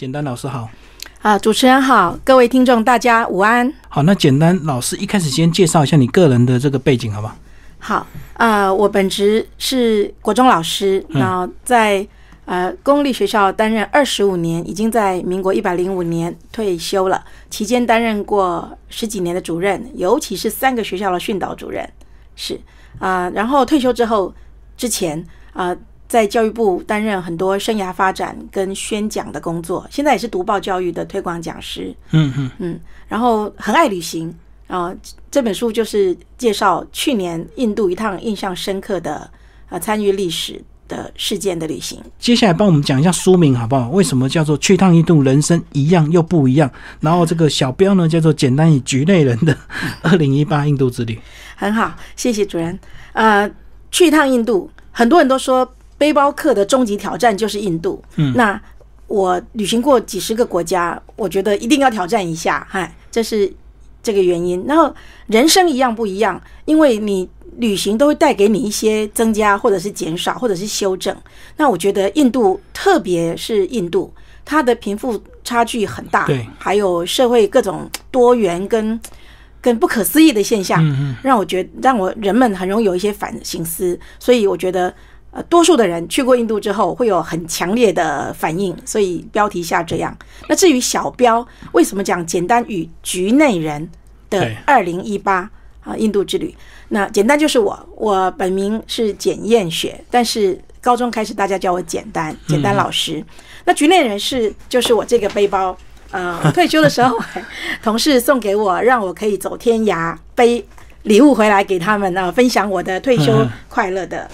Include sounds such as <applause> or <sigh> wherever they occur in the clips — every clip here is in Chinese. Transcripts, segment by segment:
简单老师好。啊，主持人好，各位听众大家午安。好，那简单老师一开始先介绍一下你个人的这个背景，好不好？好，啊，我本职是国中老师，然后在呃公立学校担任二十五年，已经在民国一百零五年退休了。期间担任过十几年的主任，尤其是三个学校的训导主任，是啊。然后退休之后，之前啊。在教育部担任很多生涯发展跟宣讲的工作，现在也是读报教育的推广讲师。嗯嗯嗯，然后很爱旅行啊。这本书就是介绍去年印度一趟印象深刻的啊参与历史的事件的旅行。接下来帮我们讲一下书名好不好？为什么叫做去趟印度，人生一样又不一样？然后这个小标呢叫做简单以局内人的二零一八印度之旅。很好，谢谢主人。呃，去一趟印度，很多人都说。背包客的终极挑战就是印度。嗯，那我旅行过几十个国家，我觉得一定要挑战一下。嗨，这是这个原因。然后人生一样不一样，因为你旅行都会带给你一些增加，或者是减少，或者是修正。那我觉得印度，特别是印度，它的贫富差距很大，对，还有社会各种多元跟跟不可思议的现象，嗯嗯，让我觉让我人们很容易有一些反省思。所以我觉得。呃，多数的人去过印度之后会有很强烈的反应，所以标题下这样。那至于小标为什么讲简单与局内人的二零一八啊印度之旅？那简单就是我，我本名是简燕雪，但是高中开始大家叫我简单，简单老师。那局内人是就是我这个背包，呃，退休的时候 <laughs> 同事送给我，让我可以走天涯背礼物回来给他们啊，分享我的退休快乐的。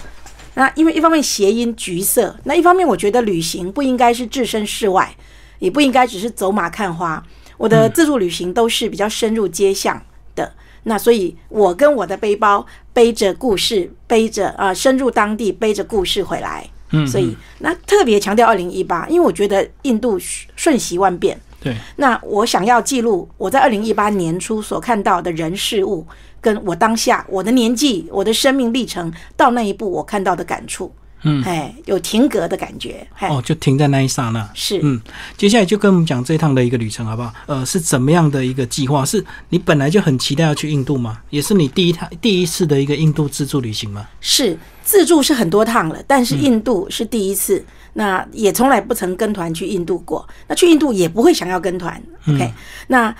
那因为一方面谐音橘色，那一方面我觉得旅行不应该是置身事外，也不应该只是走马看花。我的自助旅行都是比较深入街巷的，那所以我跟我的背包背着故事，背着啊深入当地，背着故事回来。嗯，所以那特别强调二零一八，因为我觉得印度瞬息万变。对，那我想要记录我在二零一八年初所看到的人事物。跟我当下我的年纪、我的生命历程到那一步，我看到的感触，嗯，哎，有停格的感觉，哦，就停在那一刹那，是，嗯，接下来就跟我们讲这一趟的一个旅程，好不好？呃，是怎么样的一个计划？是你本来就很期待要去印度吗？也是你第一趟、第一次的一个印度自助旅行吗？是，自助是很多趟了，但是印度是第一次，那也从来不曾跟团去印度过，那去印度也不会想要跟团，OK？那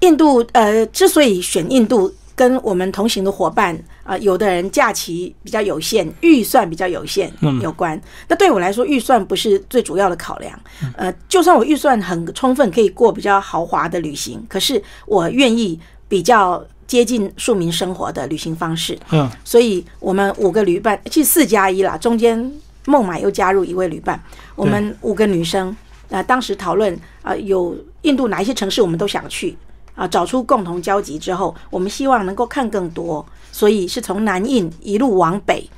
印度，呃，之所以选印度。跟我们同行的伙伴啊，有的人假期比较有限，预算比较有限有关。那对我来说，预算不是最主要的考量。呃，就算我预算很充分，可以过比较豪华的旅行，可是我愿意比较接近庶民生活的旅行方式。嗯，所以我们五个旅伴，其实四加一啦，中间孟买又加入一位旅伴，我们五个女生啊，当时讨论啊，有印度哪一些城市我们都想去。啊，找出共同交集之后，我们希望能够看更多，所以是从南印一路往北。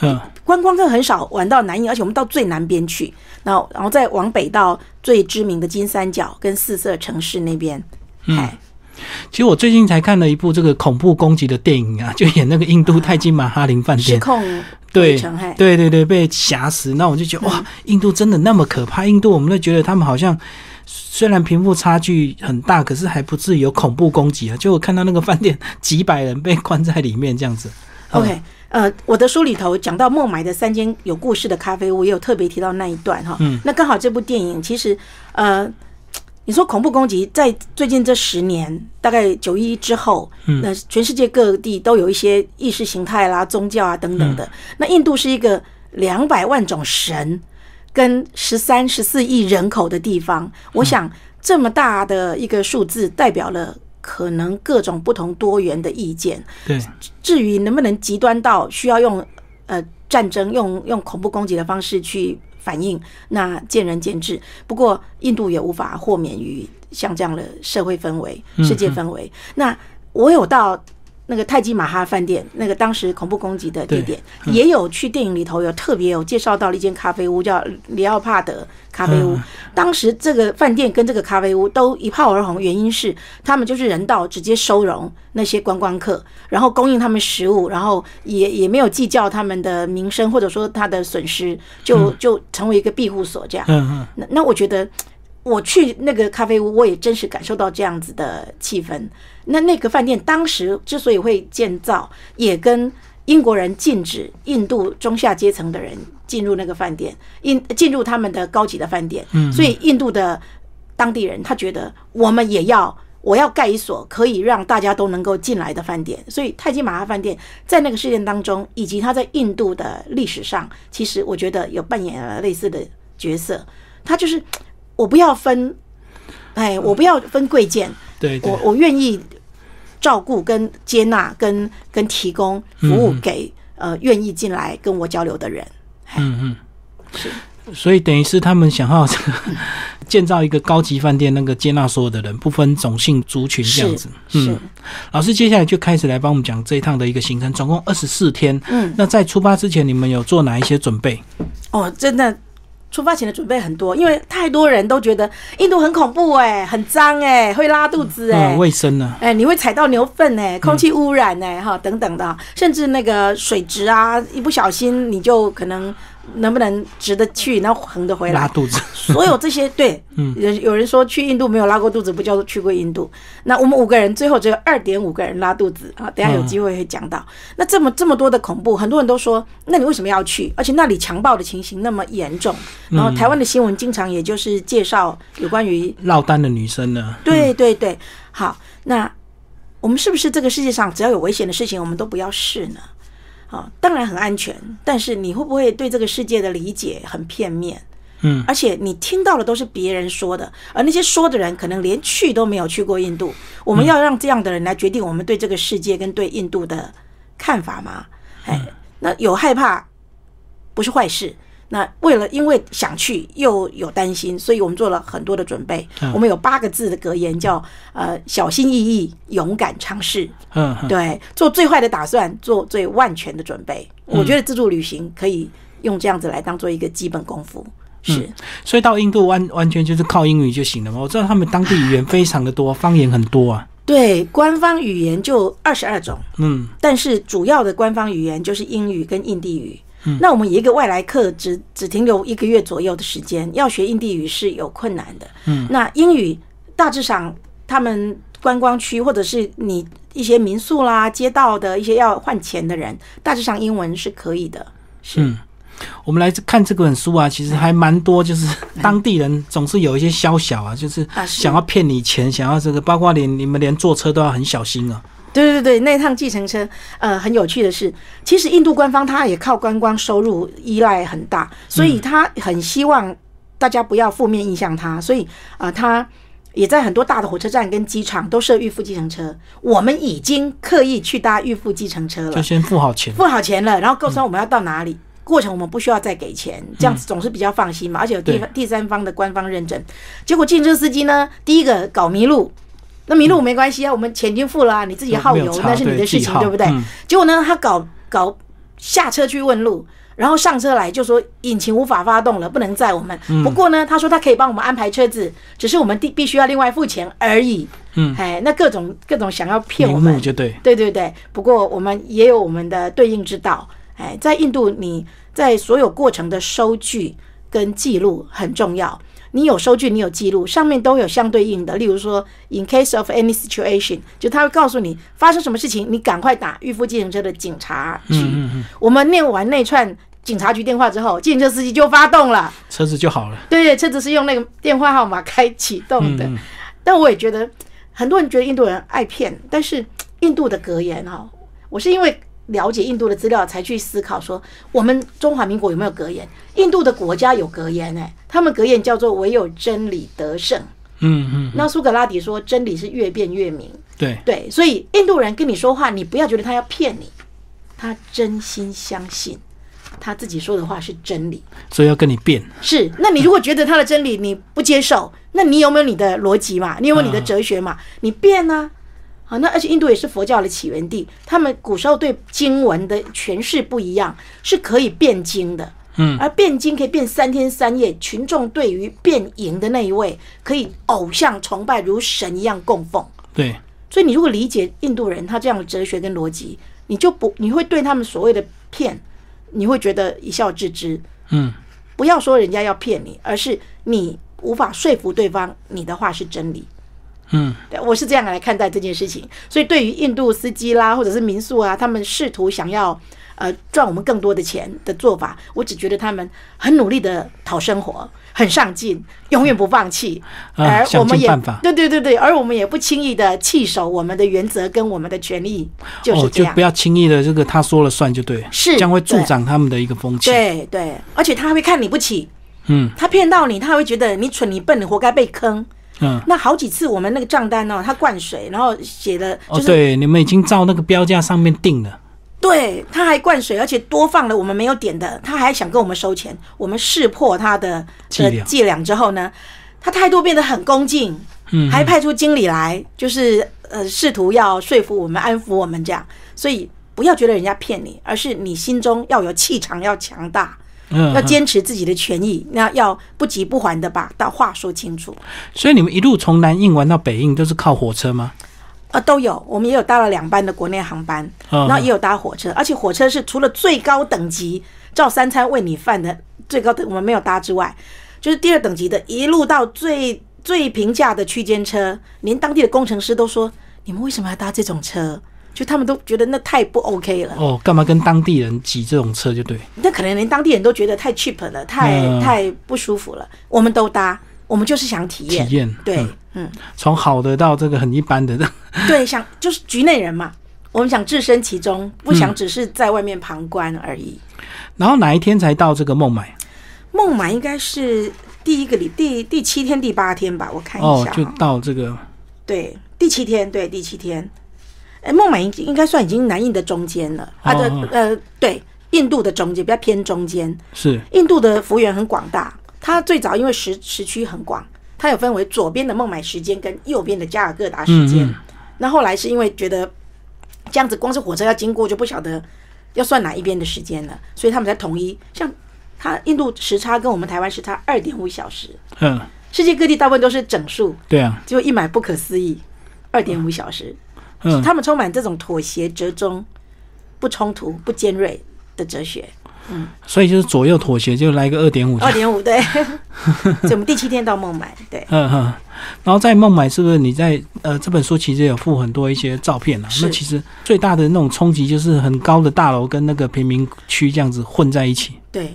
嗯，观光客很少玩到南印，而且我们到最南边去，然后然后再往北到最知名的金三角跟四色城市那边。嗯，其实我最近才看了一部这个恐怖攻击的电影啊，<laughs> 就演那个印度泰姬玛哈林饭店失控对对对对被挟持，那我就觉得哇，印度真的那么可怕？印度我们都觉得他们好像。虽然贫富差距很大，可是还不至于有恐怖攻击啊！就我看到那个饭店几百人被关在里面这样子。OK，呃，我的书里头讲到孟买的三间有故事的咖啡屋，也有特别提到那一段哈。嗯，那刚好这部电影其实，呃，你说恐怖攻击在最近这十年，大概九一之后，那全世界各地都有一些意识形态啦、宗教啊等等的。那印度是一个两百万种神。跟十三、十四亿人口的地方，我想这么大的一个数字，代表了可能各种不同多元的意见。对，至于能不能极端到需要用呃战争、用用恐怖攻击的方式去反应，那见仁见智。不过印度也无法豁免于像这样的社会氛围、世界氛围。那我有到。那个泰姬玛哈饭店，那个当时恐怖攻击的地点，也有去电影里头有特别有介绍到了一间咖啡屋，叫里奥帕德咖啡屋。当时这个饭店跟这个咖啡屋都一炮而红，原因是他们就是人道直接收容那些观光客，然后供应他们食物，然后也也没有计较他们的名声或者说他的损失，就就成为一个庇护所这样。那那我觉得。我去那个咖啡屋，我也真实感受到这样子的气氛。那那个饭店当时之所以会建造，也跟英国人禁止印度中下阶层的人进入那个饭店，印进入他们的高级的饭店，所以印度的当地人他觉得我们也要。我要盖一所可以让大家都能够进来的饭店，所以泰姬玛哈饭店在那个事件当中，以及它在印度的历史上，其实我觉得有扮演了类似的角色。它就是我不要分，哎，我不要分贵贱，对，我我愿意照顾、跟接纳、跟跟提供服务给呃愿意进来跟我交流的人。嗯嗯，是。所以等于是他们想要建造一个高级饭店，那个接纳所有的人，不分种姓族群这样子。嗯，老师接下来就开始来帮我们讲这一趟的一个行程，总共二十四天。嗯，那在出发之前，你们有做哪一些准备？哦，真的，出发前的准备很多，因为太多人都觉得印度很恐怖哎，很脏哎，会拉肚子哎，卫生呢？哎，你会踩到牛粪哎，空气污染哎，哈，等等的，甚至那个水质啊，一不小心你就可能。能不能直的去，然后横的回来？拉肚子。所有这些，对，嗯，有有人说去印度没有拉过肚子，不叫做去过印度。那我们五个人最后只有二点五个人拉肚子啊！等下有机会会讲到。那这么这么多的恐怖，很多人都说，那你为什么要去？而且那里强暴的情形那么严重。然后台湾的新闻经常也就是介绍有关于落单的女生呢。对对对，好，那我们是不是这个世界上只要有危险的事情，我们都不要试呢？啊，当然很安全，但是你会不会对这个世界的理解很片面？嗯，而且你听到的都是别人说的，而那些说的人可能连去都没有去过印度。我们要让这样的人来决定我们对这个世界跟对印度的看法吗？哎，那有害怕不是坏事。那为了因为想去又有担心，所以我们做了很多的准备。我们有八个字的格言，叫呃小心翼翼，勇敢尝试。嗯，对，做最坏的打算，做最万全的准备。我觉得自助旅行可以用这样子来当做一个基本功夫。是，所以到印度完完全就是靠英语就行了嘛？我知道他们当地语言非常的多，方言很多啊。对，官方语言就二十二种。嗯，但是主要的官方语言就是英语跟印地语。那我们一个外来客只只停留一个月左右的时间，要学印地语是有困难的。嗯，那英语大致上，他们观光区或者是你一些民宿啦、街道的一些要换钱的人，大致上英文是可以的。是，我们来看这本书啊，其实还蛮多，就是当地人总是有一些宵小啊，就是想要骗你钱，想要这个，包括连你们连坐车都要很小心啊。对对对，那趟计程车，呃，很有趣的是，其实印度官方他也靠观光收入依赖很大，所以他很希望大家不要负面印象他，所以啊，他也在很多大的火车站跟机场都设预付计程车。我们已经刻意去搭预付计程车了，就先付好钱，付好钱了，然后告诉我们要到哪里，过程我们不需要再给钱，这样子总是比较放心嘛，而且有第第三方的官方认证。结果计程车司机呢，第一个搞迷路。那迷路没关系啊，我们钱已经付了啊，你自己耗油那是你的事情，对不对？结果呢，他搞搞下车去问路，然后上车来就说引擎无法发动了，不能载我们。不过呢，他说他可以帮我们安排车子，只是我们必必须要另外付钱而已。嗯，哎，那各种各种想要骗我们，就对，对对对。不过我们也有我们的对应之道。哎，在印度，你在所有过程的收据跟记录很重要。你有收据，你有记录，上面都有相对应的。例如说，in case of any situation，就他会告诉你发生什么事情，你赶快打预付计程车的警察局。我们念完那串警察局电话之后，计程车司机就发动了，车子就好了。对对，车子是用那个电话号码开启动的。但我也觉得很多人觉得印度人爱骗，但是印度的格言哈，我是因为。了解印度的资料，才去思考说我们中华民国有没有格言？印度的国家有格言哎，他们格言叫做“唯有真理得胜”。嗯嗯。那苏格拉底说：“真理是越辩越明。”对对，所以印度人跟你说话，你不要觉得他要骗你，他真心相信他自己说的话是真理，所以要跟你辩。是，那你如果觉得他的真理你不接受，那你有没有你的逻辑嘛？你有没有你的哲学嘛？你辩呢？啊，那而且印度也是佛教的起源地，他们古时候对经文的诠释不一样，是可以变经的，嗯，而变经可以变三天三夜，群众对于变赢的那一位，可以偶像崇拜如神一样供奉，对，所以你如果理解印度人他这样的哲学跟逻辑，你就不你会对他们所谓的骗，你会觉得一笑置之，嗯，不要说人家要骗你，而是你无法说服对方你的话是真理。嗯，对，我是这样来看待这件事情。所以对于印度司机啦，或者是民宿啊，他们试图想要呃赚我们更多的钱的做法，我只觉得他们很努力的讨生活，很上进，永远不放弃。啊而我们也对对对对，而我们也不轻易的弃守我们的原则跟我们的权利，就是哦，这样。就不要轻易的这个他说了算就对，是将会助长他们的一个风气。对对，而且他会看你不起，嗯他骗到你，他会觉得你蠢你笨，你活该被坑。嗯，那好几次我们那个账单哦，他灌水，然后写的哦，就是、对，你们已经照那个标价上面定了。对，他还灌水，而且多放了我们没有点的，他还想跟我们收钱。我们识破他的的伎俩伎俩之后呢，他态度变得很恭敬，嗯，还派出经理来，就是呃试图要说服我们、安抚我们这样。所以不要觉得人家骗你，而是你心中要有气场，要强大，嗯，要嗯坚持自己的权益，那要不急不缓的把到话说清楚。所以你们一路从南印玩到北印都是靠火车吗？呃，都有，我们也有搭了两班的国内航班，嗯然后也有搭火车，而且火车是除了最高等级照三餐喂你饭的最高等我们没有搭之外，就是第二等级的，一路到最最平价的区间车，连当地的工程师都说，你们为什么要搭这种车？就他们都觉得那太不 OK 了，哦，干嘛跟当地人挤这种车就对。那可能连当地人都觉得太 cheap 了，太、嗯太不舒服了。我们都搭，我们就是想体验，体验对嗯，嗯从好的到这个很一般的，<laughs> 对，想就是局内人嘛，我们想置身其中，不想只是在外面旁观而已。然后哪一天才到这个孟买？孟买应该是第一个礼第第七天第八天吧，我看一哦下，哈、就到这个对第七天，对第七天。哎，孟买应应该算已经南印的中间了它的、哦呃对，印度的中间比较偏中间。是印度的幅员很广大，它最早因为时时区很广，它有分为左边的孟买时间跟右边的加尔各答时间。嗯嗯那后来是因为觉得这样子光是火车要经过就不晓得要算哪一边的时间了，所以他们才统一。像它印度时差跟我们台湾时差二点五小时，嗯，世界各地大部分都是整数，对啊，结果一买不可思议，二点五小时。嗯，他们充满这种妥协、折中、不冲突、不尖锐的哲学。嗯所以就是左右妥协，就来个二点五。二点五对，<laughs> 所以我们第七天到孟买，对。嗯嗯，然后在孟买是不是你在呃这本书其实有附很多一些照片啊？是那其实最大的那种冲击就是很高的大楼跟那个贫民区这样子混在一起。对，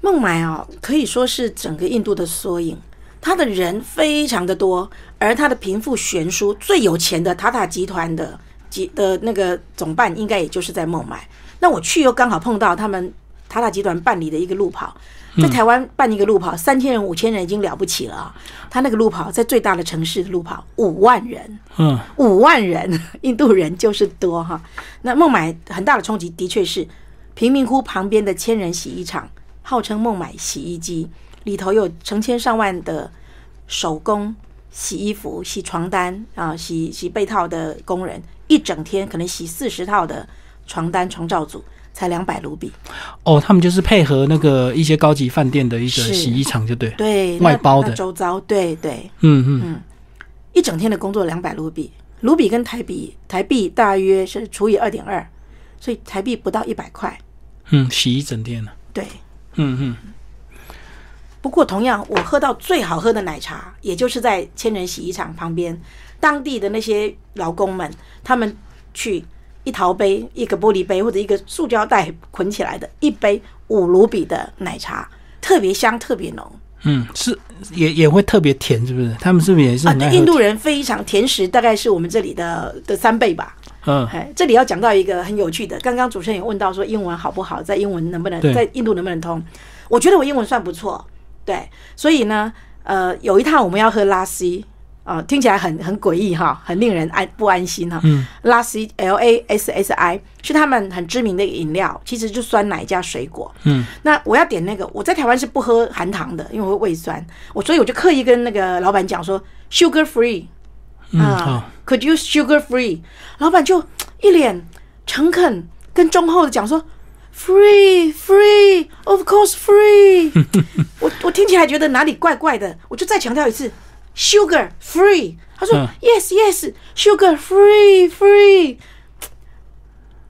孟买哦，可以说是整个印度的缩影。它的人非常的多，而他的贫富悬殊，最有钱的塔塔集团的集的那个总办，应该也就是在孟买。那我去又刚好碰到他们塔塔集团办理的一个路跑，在台湾办一个路跑，三千人、五千人已经了不起了啊！他那个路跑在最大的城市的路跑，五万人，嗯五万人，印度人就是多哈。那孟买很大的冲击的确是贫民窟旁边的千人洗衣厂，号称孟买洗衣机，里头有成千上万的手工洗衣服、洗床单啊、洗洗被套的工人，一整天可能洗四十套的床单床罩组，才两百卢比。哦，他们就是配合那个一些高级饭店的一个洗衣厂，就对。对，那外包的周遭，对对，嗯嗯嗯，一整天的工作两百卢比，卢比跟台币台币大约是除以二点二，所以台币不到一百块。嗯，洗一整天了。对，嗯嗯，不过同样，我喝到最好喝的奶茶，也就是在千人洗衣厂旁边，当地的那些劳工们，他们去一陶杯、一个玻璃杯或者一个塑胶袋捆起来的一杯五卢比的奶茶，特别香，特别浓。嗯，是也也会特别甜，是不是？他们是不是也是啊很爱，喝？印度人非常甜食，大概是我们这里的的三倍吧。嗯哎，这里要讲到一个很有趣的，刚刚主持人也问到说英文好不好，在英文能不能在印度能不能通？我觉得我英文算不错，对，所以呢，呃，有一趟我们要喝拉西，啊、听起来很很诡异哈，很令人安不安心哈。嗯，拉西 L A S S I 是他们很知名的饮料，其实就酸奶加水果。嗯，那我要点那个，我在台湾是不喝含糖的，因为我会胃酸，我所以我就刻意跟那个老板讲说 sugar free。嗯，啊好，，Could you sugar free？老板就一脸诚恳跟忠厚的讲说，Free free of course free <laughs> 我我听起来觉得哪里怪怪的，我就再强调一次，sugar free。他说、嗯 Yes yes sugar free free。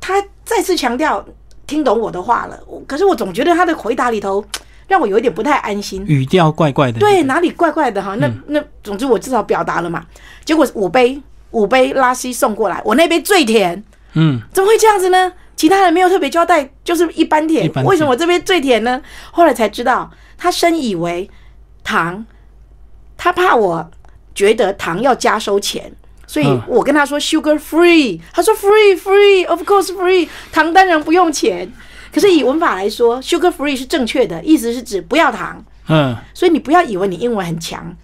他再次强调听懂我的话了，可是我总觉得他的回答里头让我有一点不太安心。语调怪怪的。对，哪里怪怪的哈？那那总之我至少表达了嘛。结果五杯五杯拉稀送过来，我那杯最甜。嗯，怎么会这样子呢？其他人没有特别交代，就是一般甜。为什么我这边最甜呢？后来才知道，他深以为糖，他怕我觉得糖要加收钱，所以我跟他说 sugar free，他说 free free，of course free，糖当然不用钱。可是以文法来说，sugar free 是正确的，意思是指不要糖。嗯，所以你不要以为你英文很强。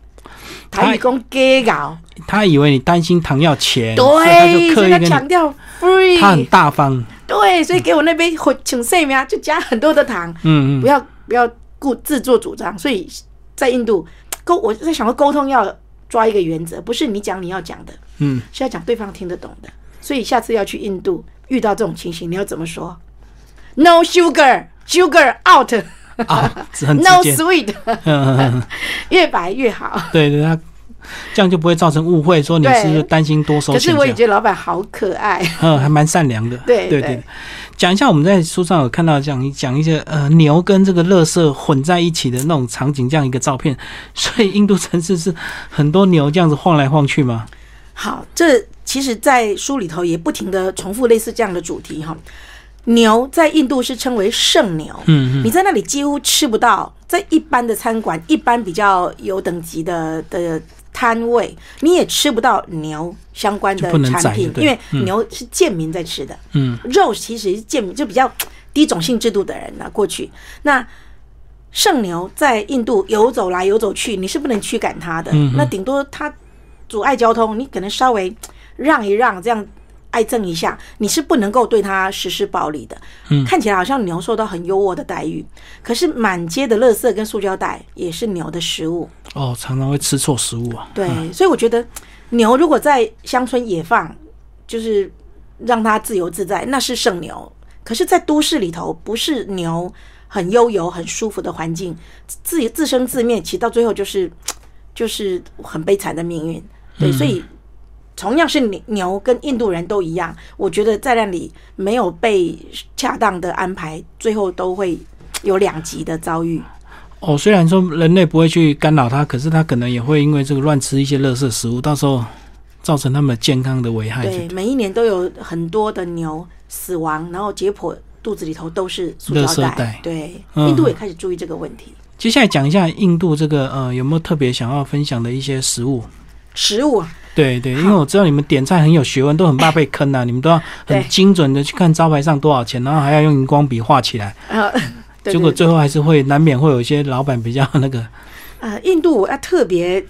台语讲给搞，他以为你担心糖要钱，对，所以他强调 free，他很大方，对，所以给我那杯请谁名就加很多的糖，嗯嗯，不要不要顾自作主张。所以在印度沟，我在想说沟通要抓一个原则，不是你讲你要讲的，嗯，是要讲对方听得懂的。所以下次要去印度遇到这种情形，你要怎么说？No sugar，sugar out。<laughs> 啊，很 No sweet，<laughs> 越白越好。对对，他这样就不会造成误会，说你是不是担心多收钱。可是我也觉得老板好可爱，<laughs> 嗯，还蛮善良的。对对对，讲一下我们在书上有看到讲讲一些呃牛跟这个乐色混在一起的那种场景，这样一个照片。<laughs> 所以印度城市是很多牛这样子晃来晃去吗？好，这其实，在书里头也不停的重复类似这样的主题哈。牛在印度是称为圣牛，嗯，你在那里几乎吃不到，在一般的餐馆、一般比较有等级的的摊位，你也吃不到牛相关的产品，因为牛是贱民在吃的，嗯，肉其实是贱民，就比较低种姓制度的人呢。过去那圣牛在印度游走来游走去，你是不能驱赶它的，那顶多它阻碍交通，你可能稍微让一让这样。爱憎一下，你是不能够对他实施暴力的。嗯，看起来好像牛受到很优渥的待遇，可是满街的垃圾跟塑胶袋也是牛的食物。哦，常常会吃错食物啊。对，所以我觉得牛如果在乡村野放，就是让它自由自在，那是圣牛。可是，在都市里头，不是牛很悠游、很舒服的环境，自自生自灭，其实到最后就是就是很悲惨的命运。对，所以。同样是牛，跟印度人都一样。我觉得在那里没有被恰当的安排，最后都会有两极的遭遇。哦，虽然说人类不会去干扰它，可是它可能也会因为这个乱吃一些垃圾食物，到时候造成他们健康的危害。对，每一年都有很多的牛死亡，然后解剖肚子里头都是塑料袋。对，印度也开始注意这个问题。接下来讲一下印度这个呃，有没有特别想要分享的一些食物？食物。对对，因为我知道你们点菜很有学问，都很怕被坑啊！<laughs> 你们都要很精准的去看招牌上多少钱，然后还要用荧光笔画起来。<laughs> 结果最后还是会难免会有一些老板比较那个。呃，印度要特别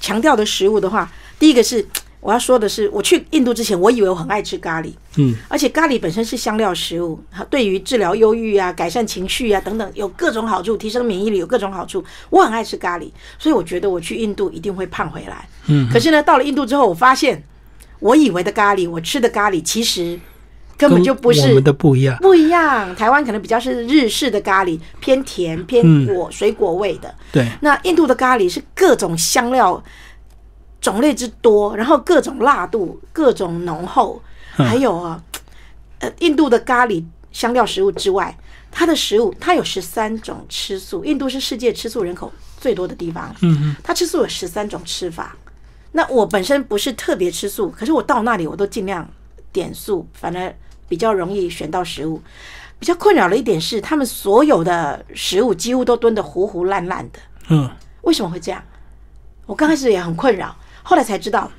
强调的食物的话，第一个是。我要说的是，我去印度之前，我以为我很爱吃咖喱，嗯，而且咖喱本身是香料食物，对于治疗忧郁啊、改善情绪啊等等，有各种好处，提升免疫力有各种好处。我很爱吃咖喱，所以我觉得我去印度一定会胖回来。嗯，可是呢，到了印度之后，我发现我以为的咖喱，我吃的咖喱其实根本就不是我们的不一样，不一样。台湾可能比较是日式的咖喱，偏甜偏果水果味的。对，那印度的咖喱是各种香料。种类之多，然后各种辣度、各种浓厚，还有啊，呃，印度的咖喱香料食物之外，它的食物它有十三种吃素。印度是世界吃素人口最多的地方，嗯嗯，它吃素有十三种吃法。那我本身不是特别吃素，可是我到那里我都尽量点素，反而比较容易选到食物。比较困扰的一点是，他们所有的食物几乎都炖得糊糊烂烂的。嗯，为什么会这样？我刚开始也很困扰。后来才知道，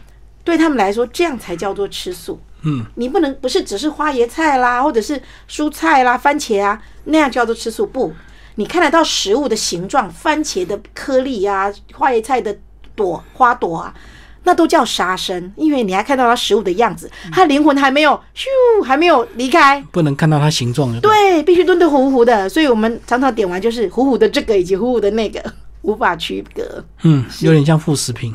对他们来说，这样才叫做吃素。嗯，你不能不是只是花椰菜啦，或者是蔬菜啦、番茄啊，那样叫做吃素。不，你看得到食物的形状，番茄的颗粒啊，花椰菜的朵花朵啊，那都叫杀生，因为你还看到它食物的样子，它灵魂还没有咻，还没有离开，不能看到它形状。对，必须炖得糊糊的。所以我们常常点完就是糊糊的这个，以及糊糊的那个。无法区隔，嗯，有点像副食品，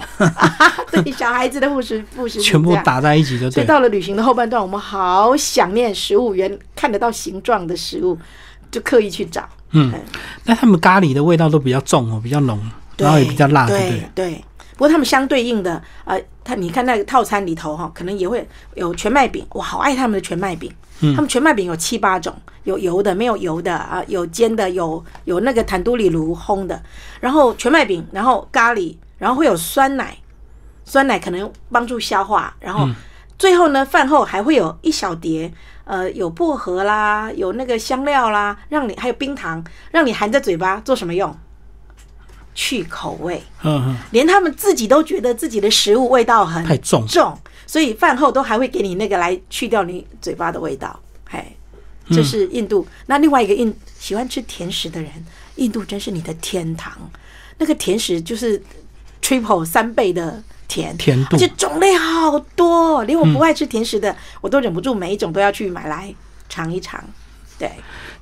<laughs> 对小孩子的副食副食全部打在一起就对。所以到了旅行的后半段，我们好想念食物原看得到形状的食物，就刻意去找。嗯，那他们咖喱的味道都比较重哦，比较浓，然后也比较辣，对对。不过他们相对应的，呃，他你看那个套餐里头哈，可能也会有全麦饼，我好爱他们的全麦饼。他们全麦饼有七八种，有油的，没有油的啊，有煎的，有有那个坦都里炉烘的。然后全麦饼，然后咖喱，然后会有酸奶，酸奶可能帮助消化。然后最后呢，饭后还会有一小碟，呃，有薄荷啦，有那个香料啦，让你还有冰糖，让你含在嘴巴做什么用？去口味。嗯嗯。连他们自己都觉得自己的食物味道很太重重。所以饭后都还会给你那个来去掉你嘴巴的味道，嘿，这是印度。那另外一个印喜欢吃甜食的人，印度真是你的天堂。那个甜食就是 triple 三倍的甜，甜度，而且种类好多，连我不爱吃甜食的，我都忍不住每一种都要去买来尝一尝。对，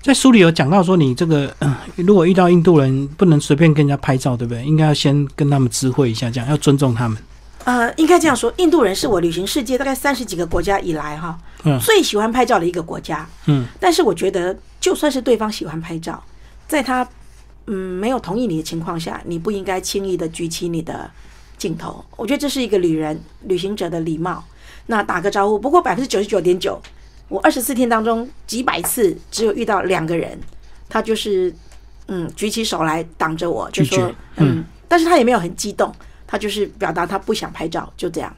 在书里有讲到说，你这个如果遇到印度人，不能随便跟人家拍照，对不对？应该要先跟他们知会一下，这样要尊重他们。呃，应该这样说，印度人是我旅行世界大概三十几个国家以来哈，最喜欢拍照的一个国家。嗯，但是我觉得，就算是对方喜欢拍照，在他嗯没有同意你的情况下，你不应该轻易的举起你的镜头。我觉得这是一个旅人旅行者的礼貌。那打个招呼，不过百分之九十九点九，我二十四天当中几百次只有遇到两个人，他就是嗯举起手来挡着我，就说嗯，但是他也没有很激动。他就是表达他不想拍照，就这样。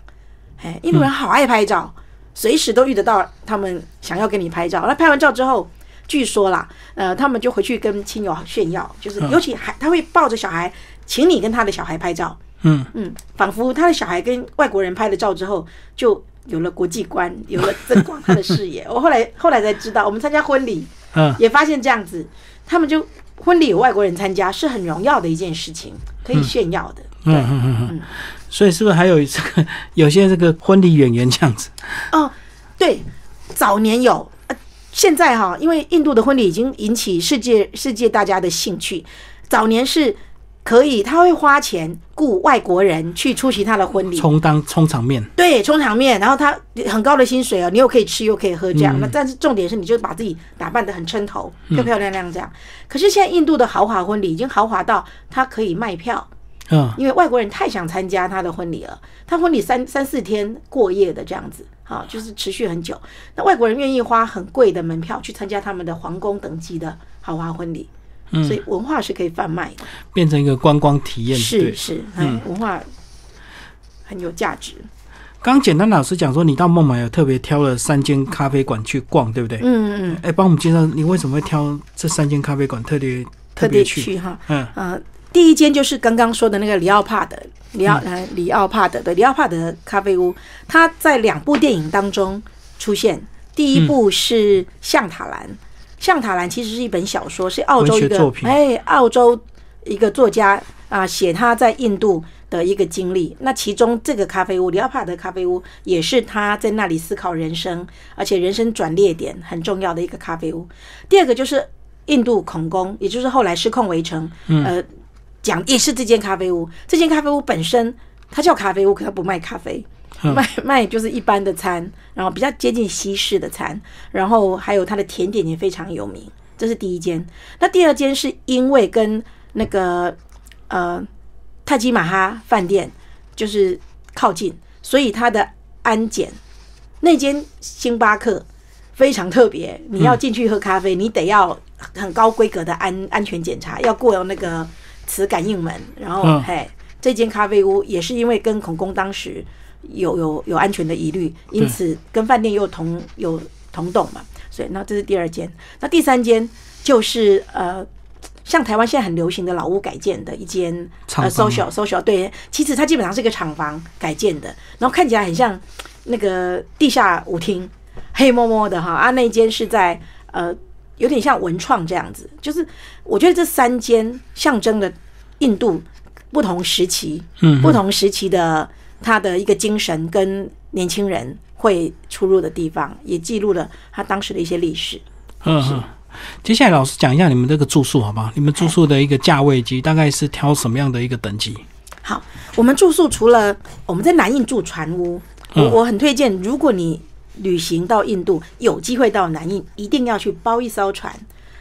哎，印度人好爱拍照，随时都遇得到他们想要跟你拍照。那拍完照之后，据说啦，呃，他们就回去跟亲友炫耀，就是尤其还他会抱着小孩，请你跟他的小孩拍照。嗯嗯，仿佛他的小孩跟外国人拍了照之后，就有了国际观，有了增广他的视野。<laughs> 我后来后来才知道，我们参加婚礼，嗯，也发现这样子，他们就婚礼有外国人参加是很荣耀的一件事情，可以炫耀的。嗯嗯嗯嗯，所以是不是还有这个 <laughs> 有些这个婚礼演员这样子？哦，对，早年有，呃，现在哈，因为印度的婚礼已经引起世界世界大家的兴趣，早年是可以他会花钱雇外国人去出席他的婚礼，充当充场面，对，充场面，然后他很高的薪水哦，你又可以吃又可以喝这样，那但是重点是你就把自己打扮的很撑头，漂漂亮亮这样。可是现在印度的豪华婚礼已经豪华到他可以卖票。嗯，因为外国人太想参加他的婚礼了，他婚礼三三四天过夜的这样子，啊，就是持续很久。那外国人愿意花很贵的门票去参加他们的皇宫等级的豪华婚礼，嗯，所以文化是可以贩卖的，变成一个观光体验，是是，嗯，文化很有价值。刚简单老师讲说，你到孟买有特别挑了三间咖啡馆去逛，对不对？嗯嗯。哎，帮我们介绍，你为什么会挑这三间咖啡馆特别特别去哈？嗯嗯。第一间就是刚刚说的那个里奥帕的里奥呃里奥帕德对里奥帕德咖啡屋，它在两部电影当中出现。第一部是《象塔兰》，《象塔兰》其实是一本小说，是澳洲一个哎澳洲一个作家啊写他在印度的一个经历。那其中这个咖啡屋里奥帕德咖啡屋也是他在那里思考人生，而且人生转捩点很重要的一个咖啡屋。第二个就是印度孔宫，也就是后来失控围城，呃。讲也是这间咖啡屋，这间咖啡屋本身它叫咖啡屋，可它不卖咖啡，卖卖就是一般的餐，然后比较接近西式的餐，然后还有它的甜点也非常有名。这是第一间，那第二间是因为跟那个呃泰姬玛哈饭店就是靠近，所以它的安检那间星巴克非常特别，你要进去喝咖啡，你得要很高规格的安安全检查，要过那个。磁感应门，然后嘿，这间咖啡屋也是因为跟孔公当时有有有安全的疑虑，因此跟饭店又同有同栋嘛，所以那这是第二间。那第三间就是呃，像台湾现在很流行的老屋改建的一间呃，social social 对，其实它基本上是一个厂房改建的，然后看起来很像那个地下舞厅，黑摸摸的哈啊，那间是在呃。有点像文创这样子，就是我觉得这三间象征的印度不同时期，嗯，不同时期的他的一个精神跟年轻人会出入的地方，也记录了他当时的一些历史。嗯，接下来老师讲一下你们这个住宿好不好？你们住宿的一个价位及大概是挑什么样的一个等级？好，我们住宿除了我们在南印住船屋，我我很推荐，如果你。旅行到印度，有机会到南印，一定要去包一艘船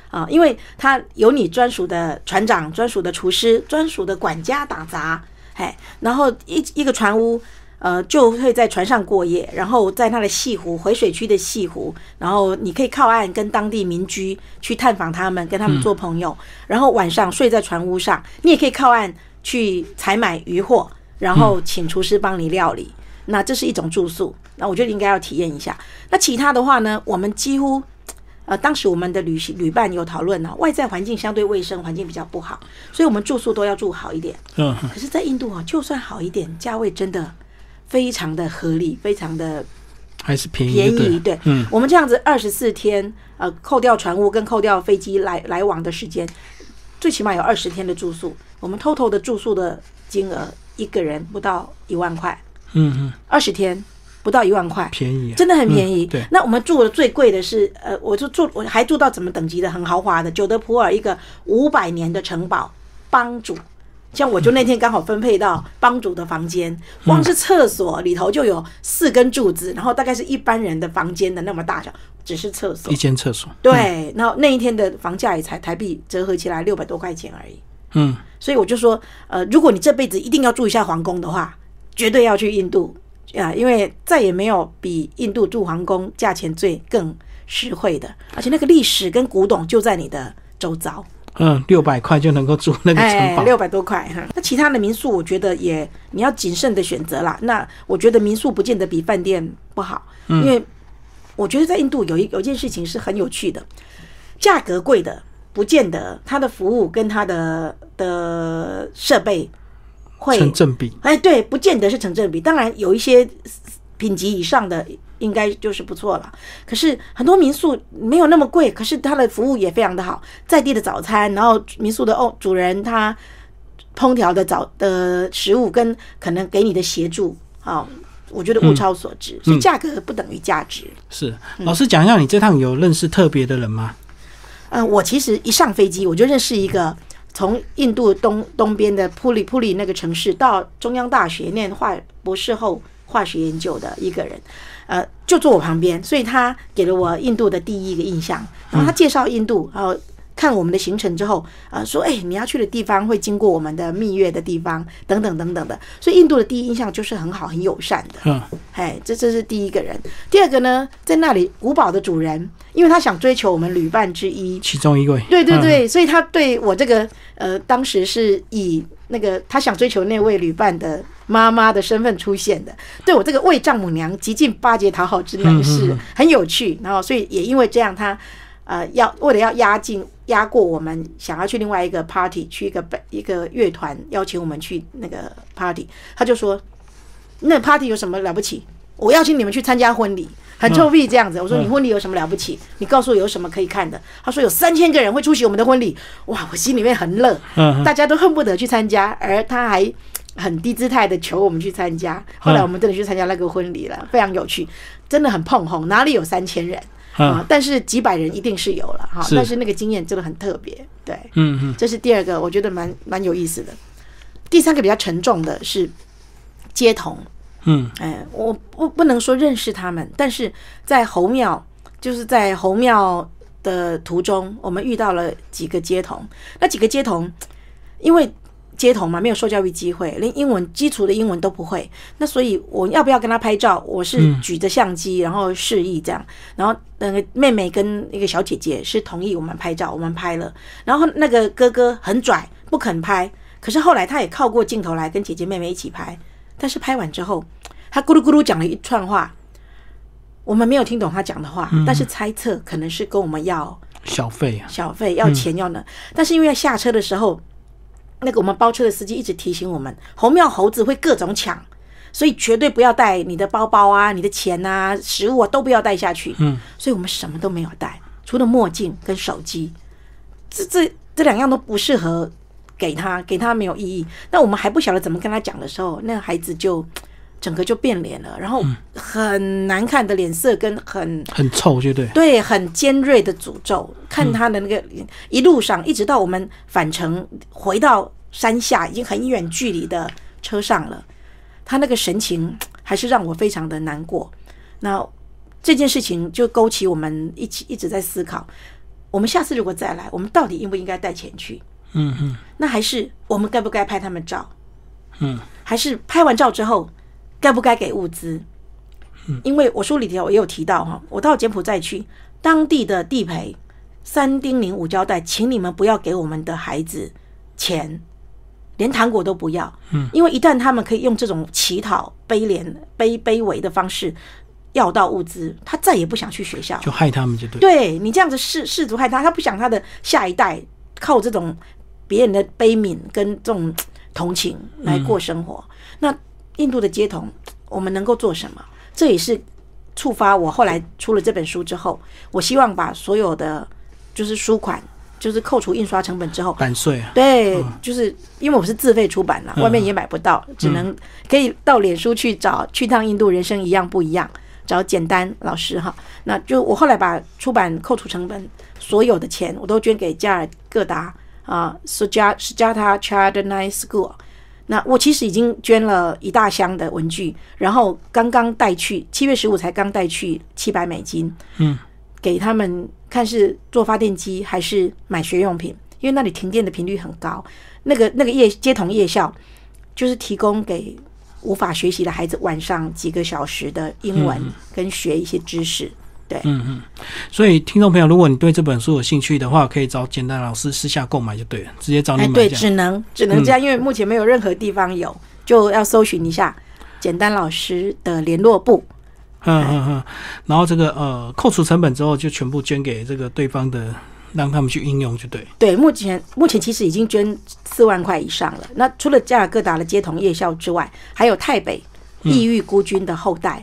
啊！因为它有你专属的船长、专属的厨师、专属的管家打杂，哎，然后一一个船屋，呃，就会在船上过夜，然后在那的西湖回水区的西湖，然后你可以靠岸跟当地民居去探访他们，跟他们做朋友，然后晚上睡在船屋上，你也可以靠岸去采买渔获，然后请厨师帮你料理。那这是一种住宿，那我觉得应该要体验一下。那其他的话呢，我们几乎。呃，当时我们的旅行旅伴有讨论呢，外在环境相对卫生环境比较不好，所以我们住宿都要住好一点。嗯，可是，在印度啊，就算好一点，价位真的非常的合理，非常的还是便宜。便宜，对，嗯，我们这样子二十四天，呃，扣掉船务跟扣掉飞机来来往的时间，最起码有二十天的住宿，我们 total 的住宿的金额一个人不到一万块。嗯嗯，二十天。不到一万块，便宜，真的很便宜。对，那我们住的最贵的是，呃，我就住，我还住到怎么等级的很豪华的，久德普尔一个五百年的城堡，帮主。像我就那天刚好分配到帮主的房间，光是厕所里头就有四根柱子，然后大概是一般人的房间的那么大小，只是厕所，一间厕所。对，然后那一天的房价也才台币折合起来六百多块钱而已。嗯，所以我就说，呃，如果你这辈子一定要住一下皇宫的话，绝对要去印度。啊，因为再也没有比印度住皇宫价钱最更实惠的，而且那个历史跟古董就在你的周遭。嗯，六百块就能够住那个城堡，六百多块哈。那其他的民宿，我觉得也你要谨慎的选择啦。那我觉得民宿不见得比饭店不好，因为我觉得在印度有一有一件事情是很有趣的，价格贵的不见得它的服务跟它的的设备。会成正比，哎，对，不见得是成正比。当然有一些品级以上的，应该就是不错了。可是很多民宿没有那么贵，可是它的服务也非常的好，在地的早餐，然后民宿的哦主人他烹调的早的食物跟可能给你的协助，啊，我觉得物超所值，所以价格不等于价值。是，老师讲一下，你这趟有认识特别的人吗？嗯，我其实一上飞机我就认识一个。从印度东东边的普里普里那个城市到中央大学念化博士后化学研究的一个人，呃，就坐我旁边，所以他给了我印度的第一个印象。然后他介绍印度，然后。看我们的行程之后，啊，说，哎，你要去的地方会经过我们的蜜月的地方，等等等等的，所以印度的第一印象就是很好、很友善的。嗯，哎，这这是第一个人。第二个呢，在那里古堡的主人，因为他想追求我们旅伴之一，其中一位，对对对，所以他对我这个，呃，当时是以那个他想追求那位旅伴的妈妈的身份出现的，对我这个为丈母娘极尽巴结讨好之能事，很有趣。然后，所以也因为这样，他。呃，要为了要压进压过我们，想要去另外一个 party，去一个一个乐团邀请我们去那个 party，他就说，那 party 有什么了不起？我邀请你们去参加婚礼，很臭屁这样子。我说你婚礼有什么了不起？你告诉我有什么可以看的？他说有三千个人会出席我们的婚礼，哇，我心里面很乐，大家都恨不得去参加，而他还很低姿态的求我们去参加。后来我们真的去参加那个婚礼了，非常有趣，真的很碰红，哪里有三千人？啊，但是几百人一定是有了哈，但是那个经验真的很特别，对，嗯嗯，这是第二个，我觉得蛮蛮有意思的。第三个比较沉重的是街童，嗯，哎，我不不能说认识他们，但是在侯庙，就是在侯庙的途中，我们遇到了几个街童，那几个街童，因为。街头嘛，没有受教育机会，连英文基础的英文都不会。那所以我要不要跟他拍照？我是举着相机，然后示意这样。然后那个妹妹跟一个小姐姐是同意我们拍照，我们拍了。然后那个哥哥很拽，不肯拍。可是后来他也靠过镜头来跟姐姐妹妹一起拍。但是拍完之后，他咕噜咕噜讲了一串话，我们没有听懂他讲的话，但是猜测可能是跟我们要小费啊，小费要钱要呢。但是因为要下车的时候。那个我们包车的司机一直提醒我们，猴庙猴子会各种抢，所以绝对不要带你的包包啊、你的钱啊、食物啊都不要带下去。嗯，所以我们什么都没有带，除了墨镜跟手机，这这这两样都不适合给他，给他没有意义。那我们还不晓得怎么跟他讲的时候，那个孩子就。整个就变脸了，然后很难看的脸色，跟很很臭，就对，对，很尖锐的诅咒。看他的那个一路上，一直到我们返程回到山下，已经很远距离的车上了，他那个神情还是让我非常的难过。那这件事情就勾起我们一起一直在思考：我们下次如果再来，我们到底应不应该带钱去？嗯嗯，那还是我们该不该拍他们照？嗯，还是拍完照之后？该不该给物资？因为我书里头也有提到哈，我到柬埔寨去，当地的地陪三叮咛五交代，请你们不要给我们的孩子钱，连糖果都不要。嗯，因为一旦他们可以用这种乞讨、卑廉、卑卑微的方式要到物资，他再也不想去学校，就害他们就对。对你这样子试试图害他，他不想他的下一代靠这种别人的悲悯跟这种同情来过生活。那印度的街头，我们能够做什么？这也是触发我后来出了这本书之后，我希望把所有的就是书款，就是扣除印刷成本之后，版税啊，对，就是因为我是自费出版了，外面也买不到，只能可以到脸书去找去趟印度，人生一样不一样，找简单老师哈。那就我后来把出版扣除成本所有的钱，我都捐给加尔各答啊，Sujata Children's School。那我其实已经捐了一大箱的文具，然后刚刚带去七月十五才刚带去七百美金，嗯，给他们看是做发电机还是买学用品，因为那里停电的频率很高。那个那个夜街童夜校就是提供给无法学习的孩子晚上几个小时的英文跟学一些知识。对，嗯嗯，所以听众朋友，如果你对这本书有兴趣的话，可以找简单老师私下购买就对了，直接找你买。对，只能只能这样，因为目前没有任何地方有，就要搜寻一下简单老师的联络部。嗯嗯嗯，然后这个呃，扣除成本之后，就全部捐给这个对方的，让他们去应用就对。对，目前目前其实已经捐四万块以上了。那除了加尔各答的街童夜校之外，还有台北异域孤军的后代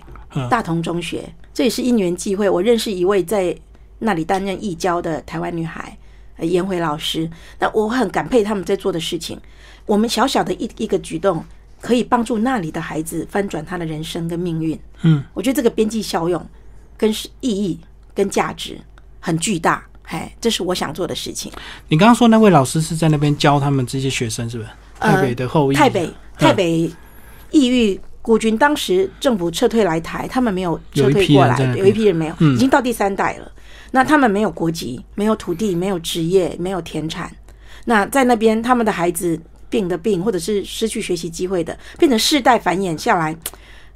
大同中学。这也是因缘际会，我认识一位在那里担任义教的台湾女孩，颜回老师。那我很感佩他们在做的事情。我们小小的一一个举动，可以帮助那里的孩子翻转他的人生跟命运。嗯，我觉得这个边际效用跟意义跟价值很巨大。哎，这是我想做的事情。你刚刚说那位老师是在那边教他们这些学生，是不是？台北的后裔，台北台北异域。孤军当时政府撤退来台，他们没有撤退过来，有一批人没有，已经到第三代了。那他们没有国籍，没有土地，没有职业，没有田产。那在那边，他们的孩子病的病，或者是失去学习机会的，变成世代繁衍下来，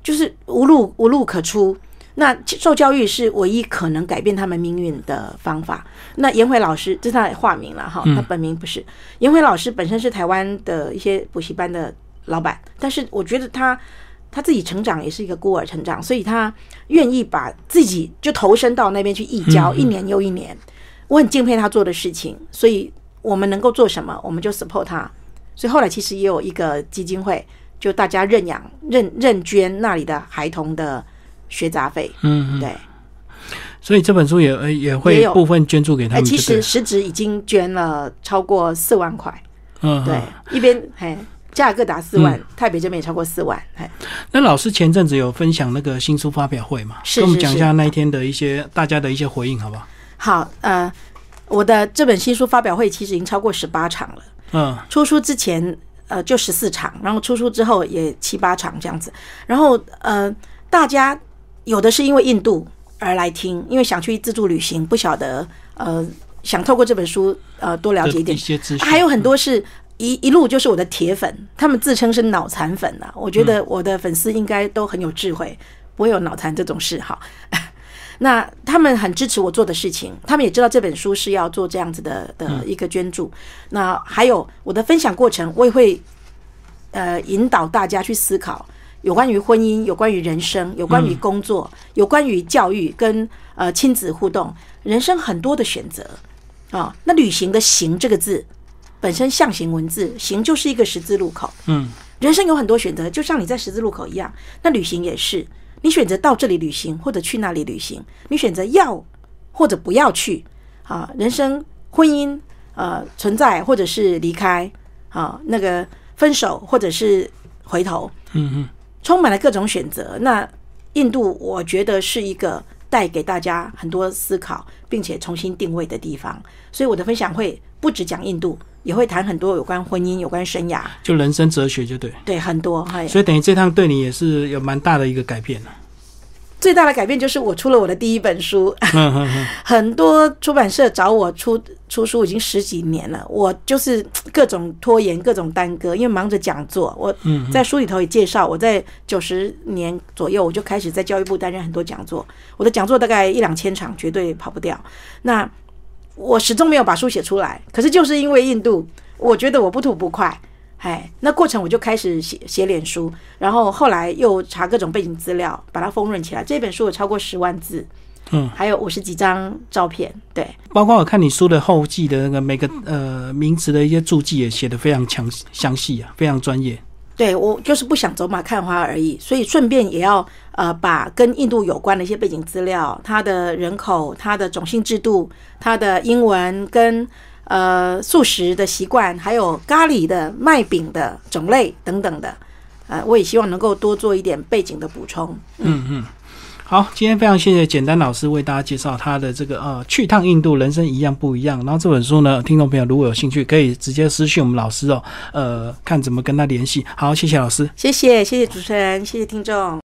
就是无路无路可出。那受教育是唯一可能改变他们命运的方法。那颜回老师，这是他的化名了哈，他本名不是颜回老师，本身是台湾的一些补习班的老板，但是我觉得他。他自己成长也是一个孤儿成长，所以他愿意把自己就投身到那边去义教，一年又一年。我很敬佩他做的事情，所以我们能够做什么，我们就 support 他。所以后来其实也有一个基金会，就大家认养、认认捐那里的孩童的学杂费。嗯，对。所以这本书也也会部分捐助给他们。其实实质已经捐了超过四万块。嗯，对，一边嘿。价格达四万，台北这边也超过四万。哎，那老师前阵子有分享那个新书发表会嘛？跟我们讲一下那一天的一些大家的一些回应，好不好？好，呃，我的这本新书发表会其实已经超过十八场了。嗯，出书之前呃就十四场，然后出书之后也七八场这样子。然后呃，大家有的是因为印度而来听，因为想去自助旅行，不晓得呃想透过这本书呃多了解一点一些资讯。还有很多是。一一路就是我的铁粉，他们自称是脑残粉呐。我觉得我的粉丝应该都很有智慧，不会有脑残这种事哈。<laughs> 那他们很支持我做的事情，他们也知道这本书是要做这样子的的一个捐助。那还有我的分享过程，我也会呃引导大家去思考有关于婚姻、有关于人生、有关于工作、有关于教育跟呃亲子互动，人生很多的选择啊。那旅行的“行”这个字。本身象形文字，行就是一个十字路口。嗯，人生有很多选择，就像你在十字路口一样。那旅行也是，你选择到这里旅行，或者去那里旅行，你选择要或者不要去。啊，人生、婚姻，呃，存在或者是离开，啊，那个分手或者是回头，嗯嗯，充满了各种选择。那印度，我觉得是一个带给大家很多思考，并且重新定位的地方。所以我的分享会不只讲印度。也会谈很多有关婚姻、有关生涯，就人生哲学，就对，对很多。所以等于这趟对你也是有蛮大的一个改变最大的改变就是我出了我的第一本书。嗯嗯嗯，很多出版社找我出出书已经十几年了，我就是各种拖延、各种耽搁，因为忙着讲座。我在书里头也介绍，我在九十年左右我就开始在教育部担任很多讲座，我的讲座大概一两千场，绝对跑不掉。那我始终没有把书写出来，可是就是因为印度，我觉得我不吐不快。哎，那过程我就开始写写脸书，然后后来又查各种背景资料，把它丰润起来。这本书有超过十万字，嗯，还有五十几张照片，对，包括我看你书的后记的那个每个呃名词的一些注记也写的非常详详细啊，非常专业。对我就是不想走马看花而已，所以顺便也要呃把跟印度有关的一些背景资料，它的人口、它的种姓制度、它的英文跟。呃，素食的习惯，还有咖喱的麦饼的种类等等的，呃，我也希望能够多做一点背景的补充。嗯嗯，好，今天非常谢谢简单老师为大家介绍他的这个呃去趟印度，人生一样不一样。然后这本书呢，听众朋友如果有兴趣，可以直接私信我们老师哦，呃，看怎么跟他联系。好，谢谢老师，谢谢谢谢主持人，谢谢听众。